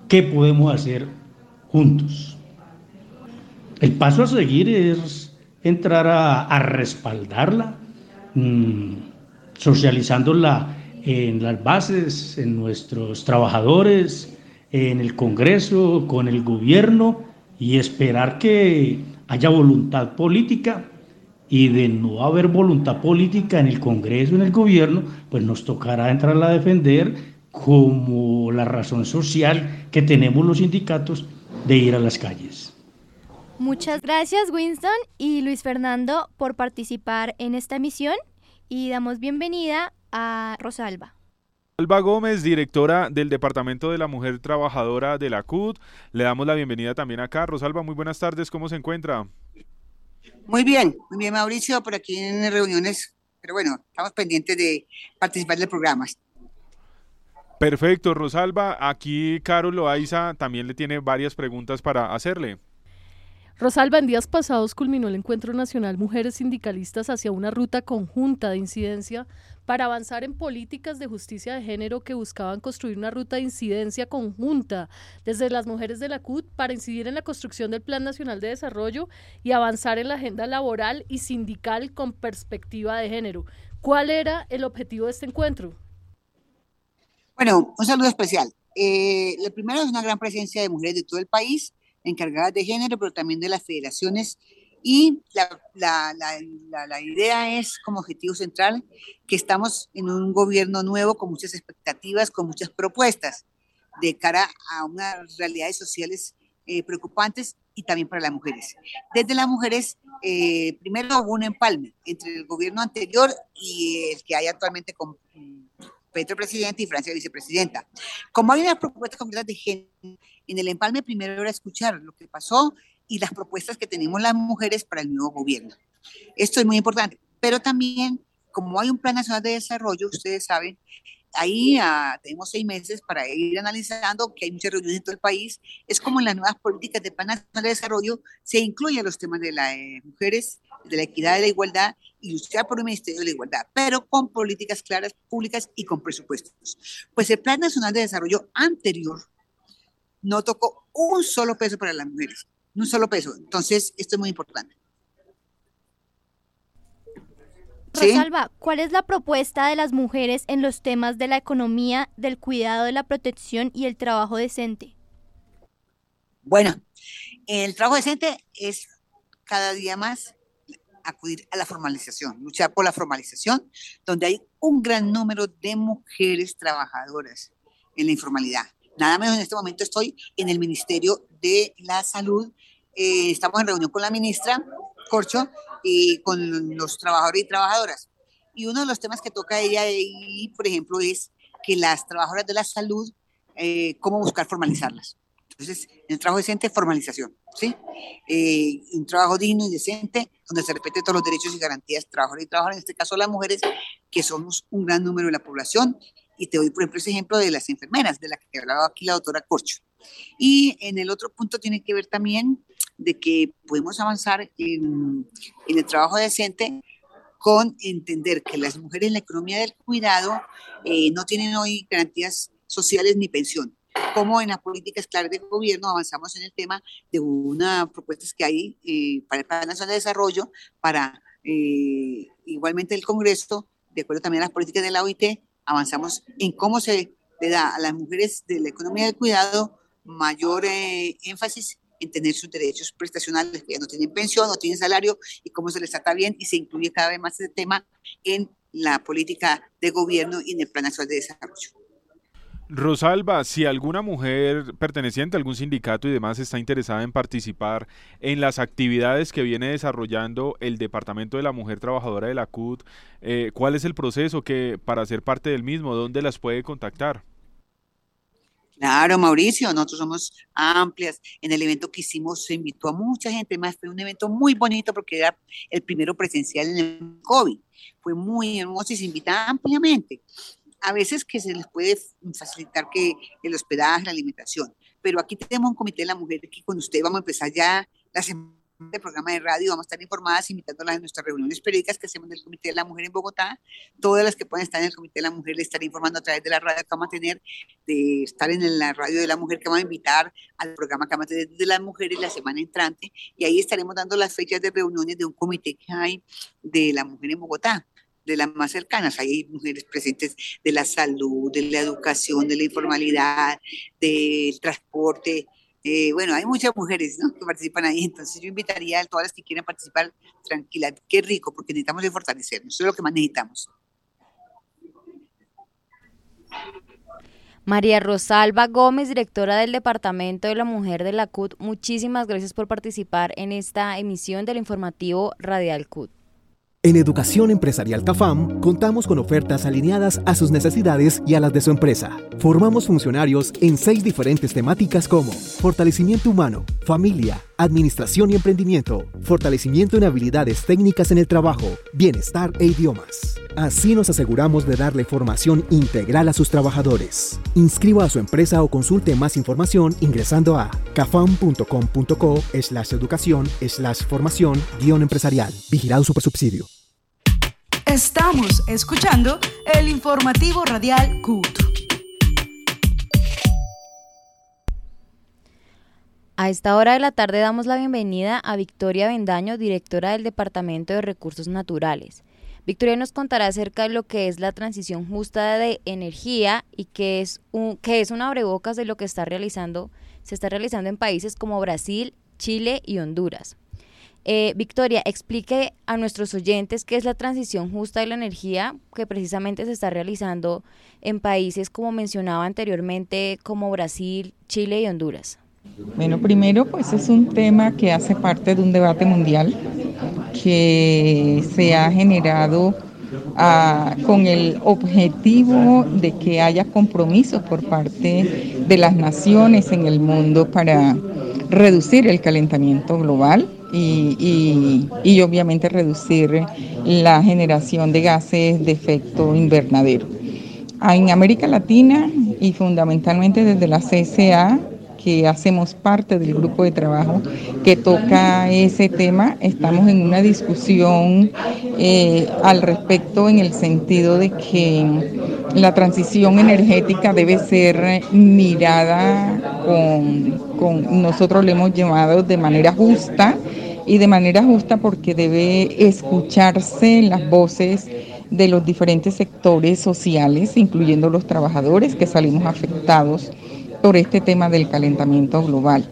qué podemos hacer juntos. El paso a seguir es entrar a, respaldarla, mm, socializándola en las bases, en nuestros trabajadores, en el Congreso, con el gobierno y esperar que haya voluntad política y de no haber voluntad política en el Congreso, en el gobierno, pues nos tocará entrar a defender como la razón social que tenemos los sindicatos de ir a las calles. Muchas gracias Winston y Luis Fernando por participar en esta emisión y damos bienvenida a Rosalba. Alba Gómez, directora del Departamento de la Mujer Trabajadora de la CUT. Le damos la bienvenida también acá. Rosalba, muy buenas tardes, ¿cómo se encuentra? Muy bien, muy bien Mauricio, por aquí en reuniones, pero bueno, estamos pendientes de participar de programas. Perfecto, Rosalba. Aquí Carol Loaiza también le tiene varias preguntas para hacerle. Rosalba, en días pasados culminó el Encuentro Nacional Mujeres Sindicalistas hacia una ruta conjunta de incidencia para avanzar en políticas de justicia de género que buscaban construir una ruta de incidencia conjunta desde las mujeres de la CUT para incidir en la construcción del Plan Nacional de Desarrollo y avanzar en la agenda laboral y sindical con perspectiva de género. ¿Cuál era el objetivo de este encuentro? Bueno, un saludo especial. Eh, primero es una gran presencia de mujeres de todo el país, encargadas de género, pero también de las federaciones. Y la, la, la, la, idea es como objetivo central que estamos en un gobierno nuevo con muchas expectativas, con muchas propuestas de cara a unas realidades sociales eh, preocupantes y también para las mujeres. Desde las mujeres, eh, primero hubo un empalme entre el gobierno anterior y el que hay actualmente con Petro presidente y Francia vicepresidenta. Como hay unas propuestas concretas de género, en el empalme primero era escuchar lo que pasó y las propuestas que tenemos las mujeres para el nuevo gobierno. Esto es muy importante, pero también como hay un plan nacional de desarrollo, ustedes saben, ahí ah, tenemos seis meses para ir analizando, que hay muchas reuniones en todo el país. Es como en las nuevas políticas de Plan Nacional de Desarrollo se incluyen los temas de las eh, mujeres, de la equidad, de la igualdad y luchar por un Ministerio de la Igualdad, pero con políticas claras, públicas y con presupuestos. Pues el Plan Nacional de Desarrollo anterior no tocó un solo peso para las mujeres, un solo peso. Entonces, esto es muy importante. Rosalba, ¿cuál es la propuesta de las mujeres en los temas de la economía, del cuidado de la protección y el trabajo decente? Bueno, el trabajo decente es cada día más acudir a la formalización, luchar por la formalización, donde hay un gran número de mujeres trabajadoras en la informalidad. Nada menos en este momento estoy en el Ministerio de la Salud. Eh, estamos en reunión con la ministra Corcho y con los trabajadores y trabajadoras. Y uno de los temas que toca ella ahí, por ejemplo, es que las trabajadoras de la salud, eh, cómo buscar formalizarlas. Entonces, en el trabajo decente, formalización, ¿sí? Eh, un trabajo digno y decente, donde se respete todos los derechos y garantías trabajadores y trabajadoras, en este caso las mujeres, que somos un gran número de la población. Y te doy, por ejemplo, ese ejemplo de las enfermeras, de la que hablaba aquí la doctora Corcho. Y en el otro punto tiene que ver también de que podemos avanzar en, el trabajo decente con entender que las mujeres en la economía del cuidado eh, no tienen hoy garantías sociales ni pensión. Como en las políticas claras del gobierno avanzamos en el tema de una propuesta que hay eh, para el Plan Nacional de Desarrollo, para eh, igualmente el Congreso, de acuerdo también a las políticas de la OIT, avanzamos en cómo se le da a las mujeres de la economía del cuidado mayor énfasis en tener sus derechos prestacionales, ya no tienen pensión, no tienen salario, y cómo se les trata bien, y se incluye cada vez más ese tema en la política de gobierno y en el Plan Nacional de Desarrollo. Rosalba, si alguna mujer perteneciente a algún sindicato y demás está interesada en participar en las actividades que viene desarrollando el Departamento de la Mujer Trabajadora de la CUT, eh, ¿cuál es el proceso que para ser parte del mismo? ¿Dónde las puede contactar? Claro, Mauricio, nosotros somos amplias. En el evento que hicimos se invitó a mucha gente más. Fue un evento muy bonito porque era el primero presencial en el COVID. Fue muy hermoso y se invita ampliamente. A veces que se les puede facilitar que el hospedaje, la alimentación. Pero aquí tenemos un comité de la mujer que con usted vamos a empezar ya la semana del programa de radio, vamos a estar informadas, invitándolas a nuestras reuniones periódicas que hacemos del Comité de la Mujer en Bogotá. Todas las que puedan estar en el Comité de la Mujer les estaré informando a través de la radio que vamos a tener, de estar en la radio de la mujer que vamos a invitar al programa que vamos a tener de las mujeres la semana entrante. Y ahí estaremos dando las fechas de reuniones de un comité que hay de la mujer en Bogotá de las más cercanas. Hay mujeres presentes de la salud, de la educación, de la informalidad, del transporte, eh, bueno, hay muchas mujeres que participan ahí, entonces yo invitaría a todas las que quieran participar, tranquila, qué rico, porque necesitamos de fortalecernos, eso es lo que más necesitamos. María Rosalba Gómez, directora del Departamento de la Mujer de la CUT, muchísimas gracias por participar en esta emisión del informativo Radial CUT. En Educación Empresarial CAFAM contamos con ofertas alineadas a sus necesidades y a las de su empresa. Formamos funcionarios en seis diferentes temáticas como fortalecimiento humano, familia, administración y emprendimiento, fortalecimiento en habilidades técnicas en el trabajo, bienestar e idiomas. Así nos aseguramos de darle formación integral a sus trabajadores. Inscriba a su empresa o consulte más información ingresando a cafam.com.co slash educación slash formación guion empresarial. Vigilado. Estamos escuchando el informativo radial CUT. A esta hora de la tarde damos la bienvenida a Victoria Bendaño, directora del Departamento de Recursos Naturales. Victoria nos contará acerca de lo que es la transición justa de energía y que es un, que es un abrebocas de lo que está realizando, se está realizando en países como Brasil, Chile y Honduras. Eh, Victoria, explique a nuestros oyentes qué es la transición justa de la energía que precisamente se está realizando en países como mencionaba anteriormente, como Brasil, Chile y Honduras. Bueno, primero pues es un tema que hace parte de un debate mundial que se ha generado ah, con el objetivo de que haya compromiso por parte de las naciones en el mundo para reducir el calentamiento global y, y, obviamente reducir la generación de gases de efecto invernadero. En América Latina y fundamentalmente desde la CSA que hacemos parte del grupo de trabajo que toca ese tema. Estamos en una discusión eh, al respecto en el sentido de que la transición energética debe ser mirada con, con nosotros le hemos llamado de manera justa y de manera justa porque debe escucharse las voces de los diferentes sectores sociales, incluyendo los trabajadores que salimos afectados por este tema del calentamiento global.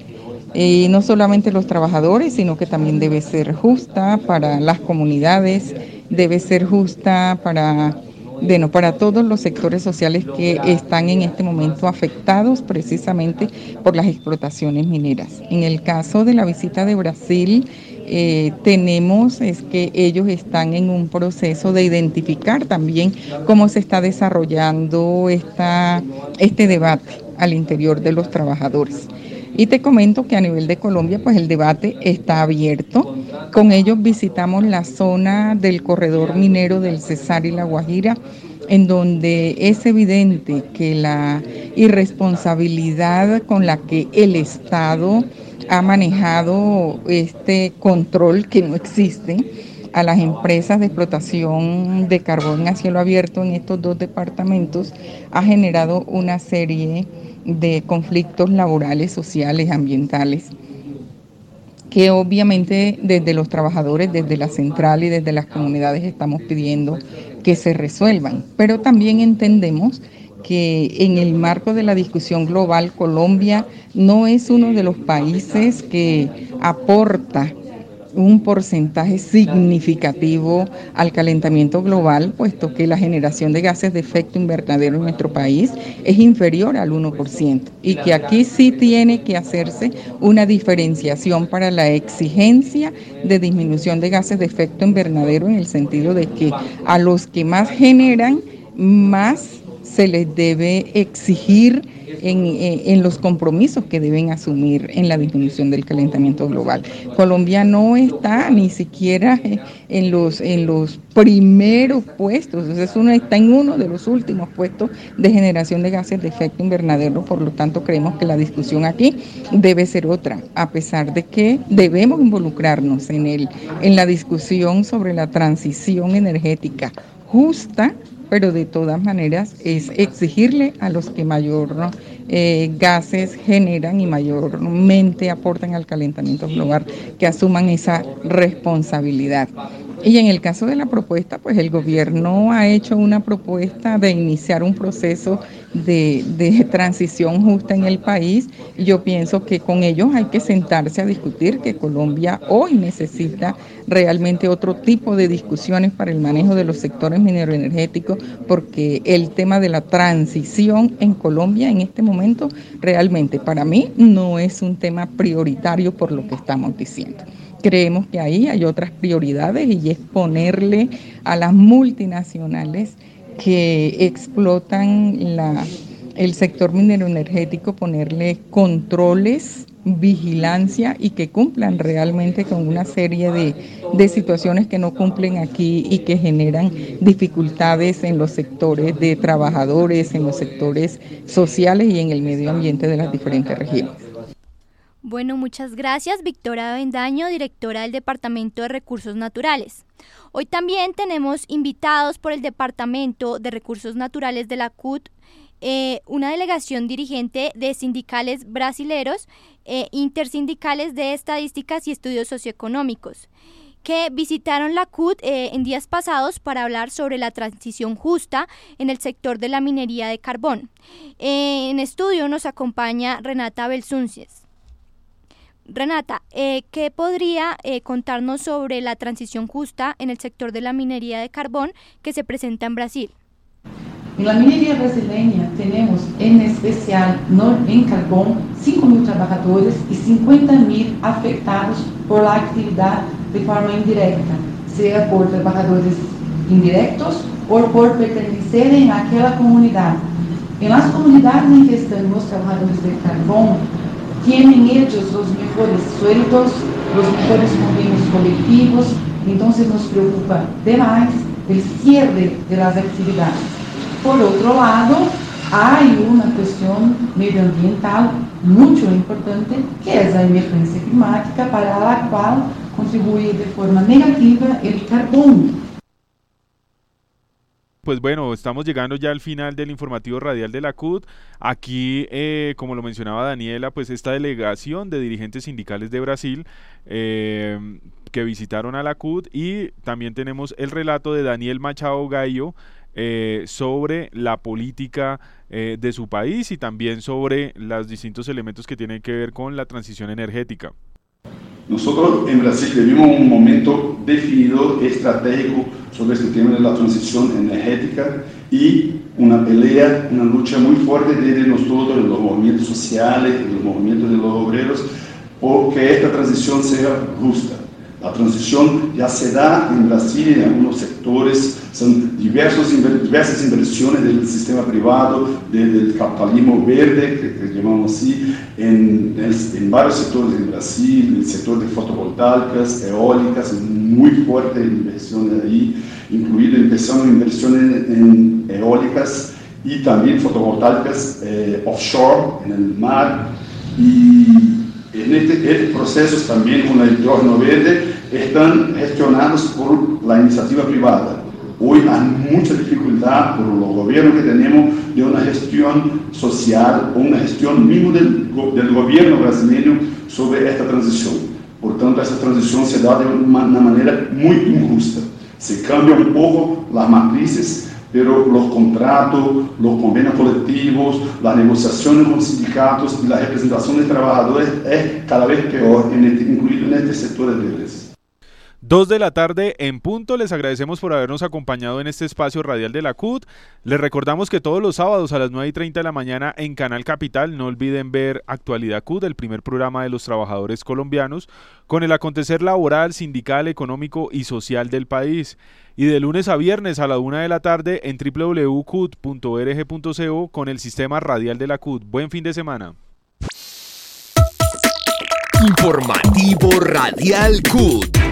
Y no solamente los trabajadores, sino que también debe ser justa para las comunidades, debe ser justa para, bueno, para todos los sectores sociales que están en este momento afectados precisamente por las explotaciones mineras. En el caso de la visita de Brasil, eh, tenemos es que ellos están en un proceso de identificar también cómo se está desarrollando esta, este debate al interior de los trabajadores. Y te comento que a nivel de Colombia, pues el debate está abierto. Con ellos visitamos la zona del corredor minero del Cesar y la Guajira, en donde es evidente que la irresponsabilidad con la que el Estado ha manejado este control que no existe a las empresas de explotación de carbón a cielo abierto en estos dos departamentos ha generado una serie de conflictos laborales, sociales, ambientales, que obviamente desde los trabajadores, desde la central y desde las comunidades estamos pidiendo que se resuelvan. Pero también entendemos que en el marco de la discusión global Colombia no es uno de los países que aporta un porcentaje significativo al calentamiento global, puesto que la generación de gases de efecto invernadero en nuestro país es inferior al 1%, y que aquí sí tiene que hacerse una diferenciación para la exigencia de disminución de gases de efecto invernadero en el sentido de que a los que más generan, más se les debe exigir en, los compromisos que deben asumir en la disminución del calentamiento global. Colombia no está ni siquiera en los, en los primeros puestos, es uno, está en uno de los últimos puestos de generación de gases de efecto invernadero, por lo tanto creemos que la discusión aquí debe ser otra, a pesar de que debemos involucrarnos en, el, en la discusión sobre la transición energética justa pero de todas maneras es exigirle a los que mayor eh, gases generan y mayormente aportan al calentamiento global que asuman esa responsabilidad. Y en el caso de la propuesta, pues el gobierno ha hecho una propuesta de iniciar un proceso de, transición justa en el país. Yo pienso que con ellos hay que sentarse a discutir que Colombia hoy necesita realmente otro tipo de discusiones para el manejo de los sectores mineroenergéticos, porque el tema de la transición en Colombia en este momento realmente para mí no es un tema prioritario por lo que estamos diciendo. Creemos que ahí hay otras prioridades y es ponerle a las multinacionales que explotan el sector minero energético, ponerle controles, vigilancia y que cumplan realmente con una serie de, de situaciones que no cumplen aquí y que generan dificultades en los sectores de trabajadores, en los sectores sociales y en el medio ambiente de las diferentes regiones. Bueno, muchas gracias, Victoria Bendaño, directora del Departamento de Recursos Naturales. Hoy también tenemos invitados por el Departamento de Recursos Naturales de la CUT, eh, una delegación dirigente de sindicales brasileros, eh, intersindicales de estadísticas y estudios socioeconómicos que visitaron la CUT eh, en días pasados para hablar sobre la transición justa en el sector de la minería de carbón. en estudio nos acompaña Renata Belsuncies. Renata, eh, ¿qué podría eh, contarnos sobre la transición justa en el sector de la minería de carbón que se presenta en Brasil? En la minería brasileña tenemos en especial en carbón 5.000 trabajadores y 50.000 afectados por la actividad de forma indirecta, sea por trabajadores indirectos o por pertenecer a aquella comunidad. En las comunidades en que están los trabajadores de carbón, tienen ellos los mejores sueldos, los mejores convenios colectivos, entonces nos preocupa demais el cierre de las actividades. Por otro lado, hay una cuestión medioambiental muy importante, que es la emergencia climática, para la cual contribuye de forma negativa el carbón pues bueno, estamos llegando ya al final del informativo radial de la CUT. Aquí, eh, como lo mencionaba Daniela, pues esta delegación de dirigentes sindicales de Brasil eh, que visitaron a la CUT y también tenemos el relato de Daniel Machado Gallo eh, sobre la política de su país y también sobre los distintos elementos que tienen que ver con la transición energética. Nosotros en Brasil vivimos un momento definido, estratégico sobre este tema de la transición energética y una pelea, una lucha muy fuerte desde nosotros, de los movimientos sociales, de los movimientos de los obreros, porque esta transición sea justa. La transición ya se da en Brasil en algunos sectores, son diversos, diversas inversiones del sistema privado, del capitalismo verde, que, llamamos así, en, en, varios sectores en Brasil, el sector de fotovoltaicas, eólicas, muy fuerte inversiones ahí, incluido empezando inversiones en, eólicas y también fotovoltaicas eh, offshore, en el mar, y en este, procesos también con el hidrógeno verde están gestionados por la iniciativa privada. Hoy hay mucha dificultad por los gobiernos que tenemos de una gestión social o una gestión mismo del, gobierno brasileño sobre esta transición. Por tanto, esta transición se da de una de uma maneira muito injusta. Se cambian un poco las matrices, pero los contratos, los convenios colectivos, las negociaciones con sindicatos y a representação de trabajadores es cada vez peor, este, incluido en este sector de deles. 2 de la tarde en punto. Les agradecemos por habernos acompañado en este espacio radial de la CUT. Les recordamos que todos los sábados a las 9 y 30 de la mañana en Canal Capital, no olviden ver Actualidad CUT, el primer programa de los trabajadores colombianos, con el acontecer laboral, sindical, económico y social del país. Y de lunes a viernes a la 1 de la tarde en www.cut.org.co con el sistema radial de la CUT. Buen fin de semana. Informativo Radial CUT